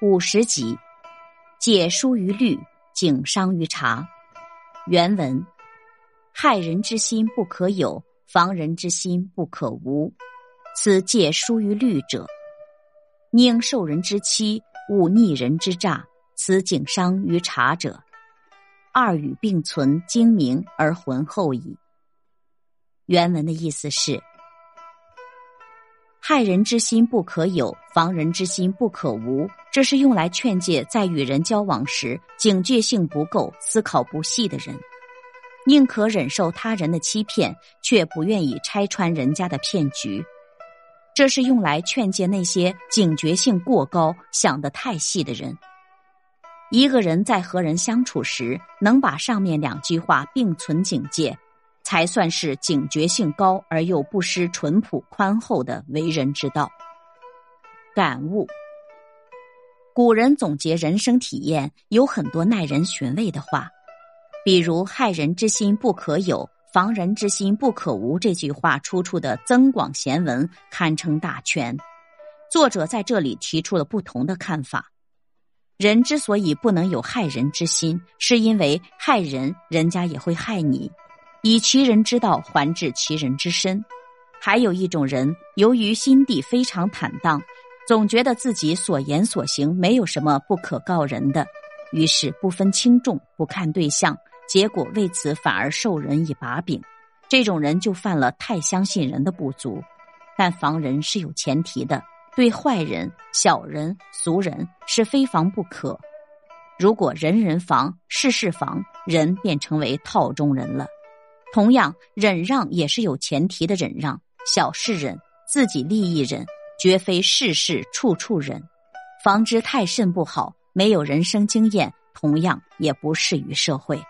五十集，解疏于虑，警伤于察。原文：害人之心不可有，防人之心不可无。此戒疏于虑者，宁受人之欺，勿逆人之诈。此警伤于察者，二语并存，精明而浑厚矣。原文的意思是。害人之心不可有，防人之心不可无。这是用来劝诫在与人交往时警觉性不够、思考不细的人，宁可忍受他人的欺骗，却不愿意拆穿人家的骗局。这是用来劝诫那些警觉性过高、想得太细的人。一个人在和人相处时，能把上面两句话并存警戒。才算是警觉性高而又不失淳朴宽厚的为人之道。感悟：古人总结人生体验有很多耐人寻味的话，比如“害人之心不可有，防人之心不可无”这句话出处的《增广贤文》堪称大全。作者在这里提出了不同的看法：人之所以不能有害人之心，是因为害人，人家也会害你。以其人之道还治其人之身，还有一种人，由于心地非常坦荡，总觉得自己所言所行没有什么不可告人的，于是不分轻重，不看对象，结果为此反而受人以把柄。这种人就犯了太相信人的不足。但防人是有前提的，对坏人、小人、俗人是非防不可。如果人人防，事事防，人便成为套中人了。同样，忍让也是有前提的，忍让小事忍，自己利益忍，绝非事事处处忍。防之太甚不好。没有人生经验，同样也不适于社会。